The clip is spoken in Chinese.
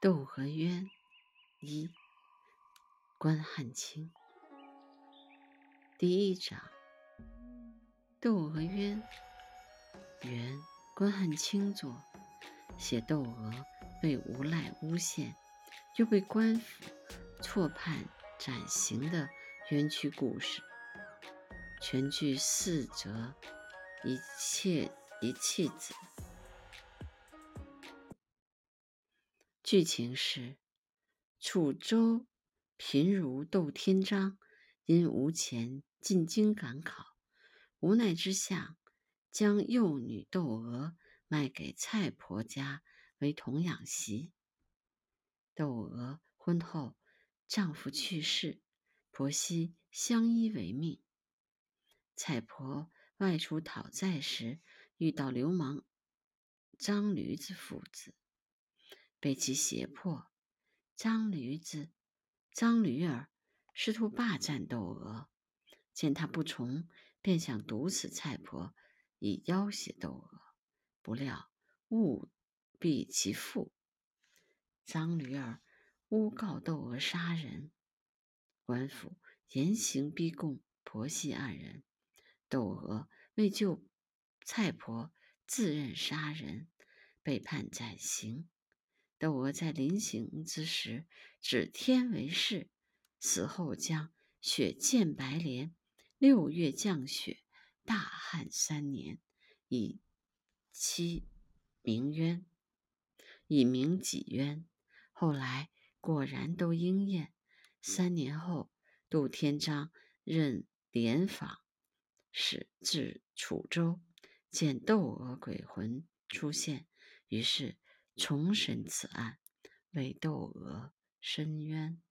窦娥冤一，关汉卿。第一章，窦娥冤。原关汉卿作，写窦娥被无赖诬陷，又被官府错判斩刑的冤屈故事。全剧四折，一切一气子。剧情是：楚州贫儒窦天章因无钱进京赶考，无奈之下，将幼女窦娥卖给蔡婆家为童养媳。窦娥婚后，丈夫去世，婆媳相依为命。蔡婆外出讨债时，遇到流氓张驴子父子。被其胁迫，张驴子、张驴儿试图霸占窦娥，见他不从，便想毒死蔡婆，以要挟窦娥。不料误毙其父，张驴儿诬告窦娥杀人，官府严刑逼供婆媳二人。窦娥为救蔡婆，自认杀人，被判斩刑。窦娥在临行之时，指天为誓，死后将雪见白莲，六月降雪，大旱三年，以期明冤，以明己冤。后来果然都应验。三年后，杜天章任廉访使至楚州，见窦娥鬼魂出现，于是。重审此案，为窦娥伸冤。